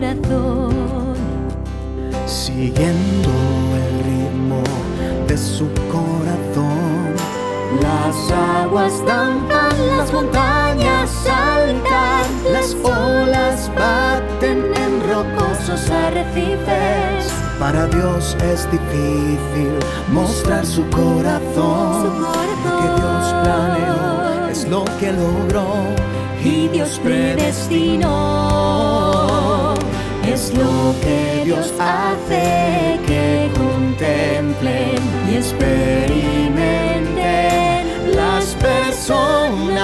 corazón. Siguiendo el ritmo de su corazón, las aguas danzan, las montañas saltan, las olas baten en rocosos arrecifes. Para Dios es difícil mostrar su corazón. Su corazón. Lo que Dios planeó es lo que logró y Dios predestinó. Es lo que Dios hace que contemplen y experimenten las personas.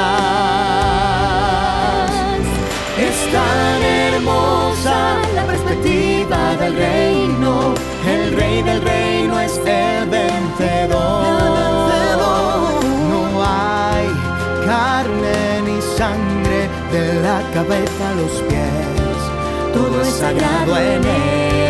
Es tan hermosa la perspectiva del reino. El rey del reino es el vencedor. No hay carne ni sangre de la cabeza a los pies. Todo es sagrado en él.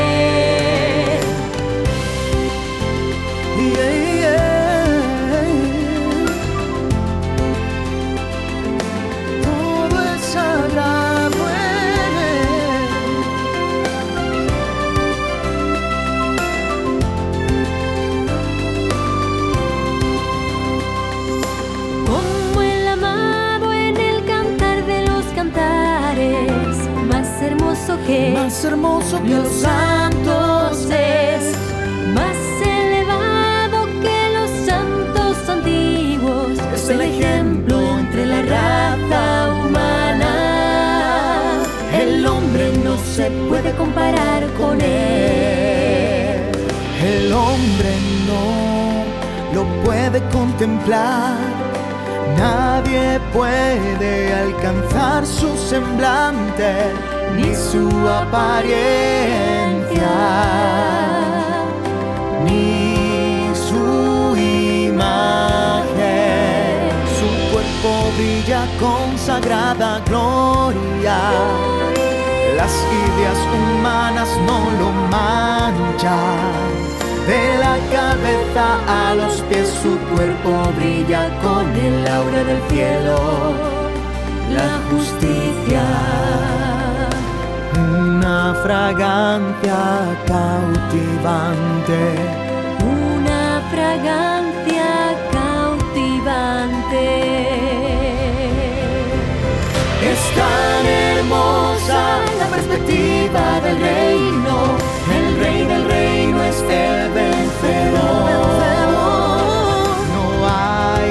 Que Más hermoso que los santos es, más elevado que los santos antiguos, es el ejemplo entre la raza humana. El hombre no se puede comparar con él. El hombre no lo puede contemplar. Nadie puede alcanzar su semblante ni su apariencia, ni su imagen. Su cuerpo brilla con sagrada gloria. Las ideas humanas no lo manchan. De la cabeza a los pies su cuerpo brilla con el aura del cielo. La justicia, una fragancia cautivante. Una fragancia cautivante. Es tan hermosa la perspectiva del reino. El rey del reino es el vencedor. No hay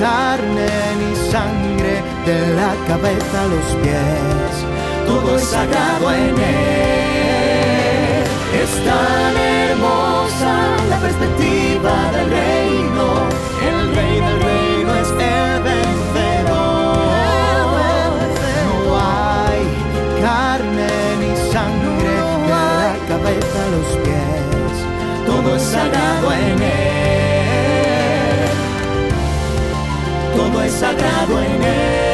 carne ni sangre de la cabeza a los pies. Todo es sagrado en él. Es tan hermosa la perspectiva del reino. El rey del reino es el vencedor. No hay carne ni sangre de la cabeza los pies. Todo es sagrado en él. Todo es sagrado en él.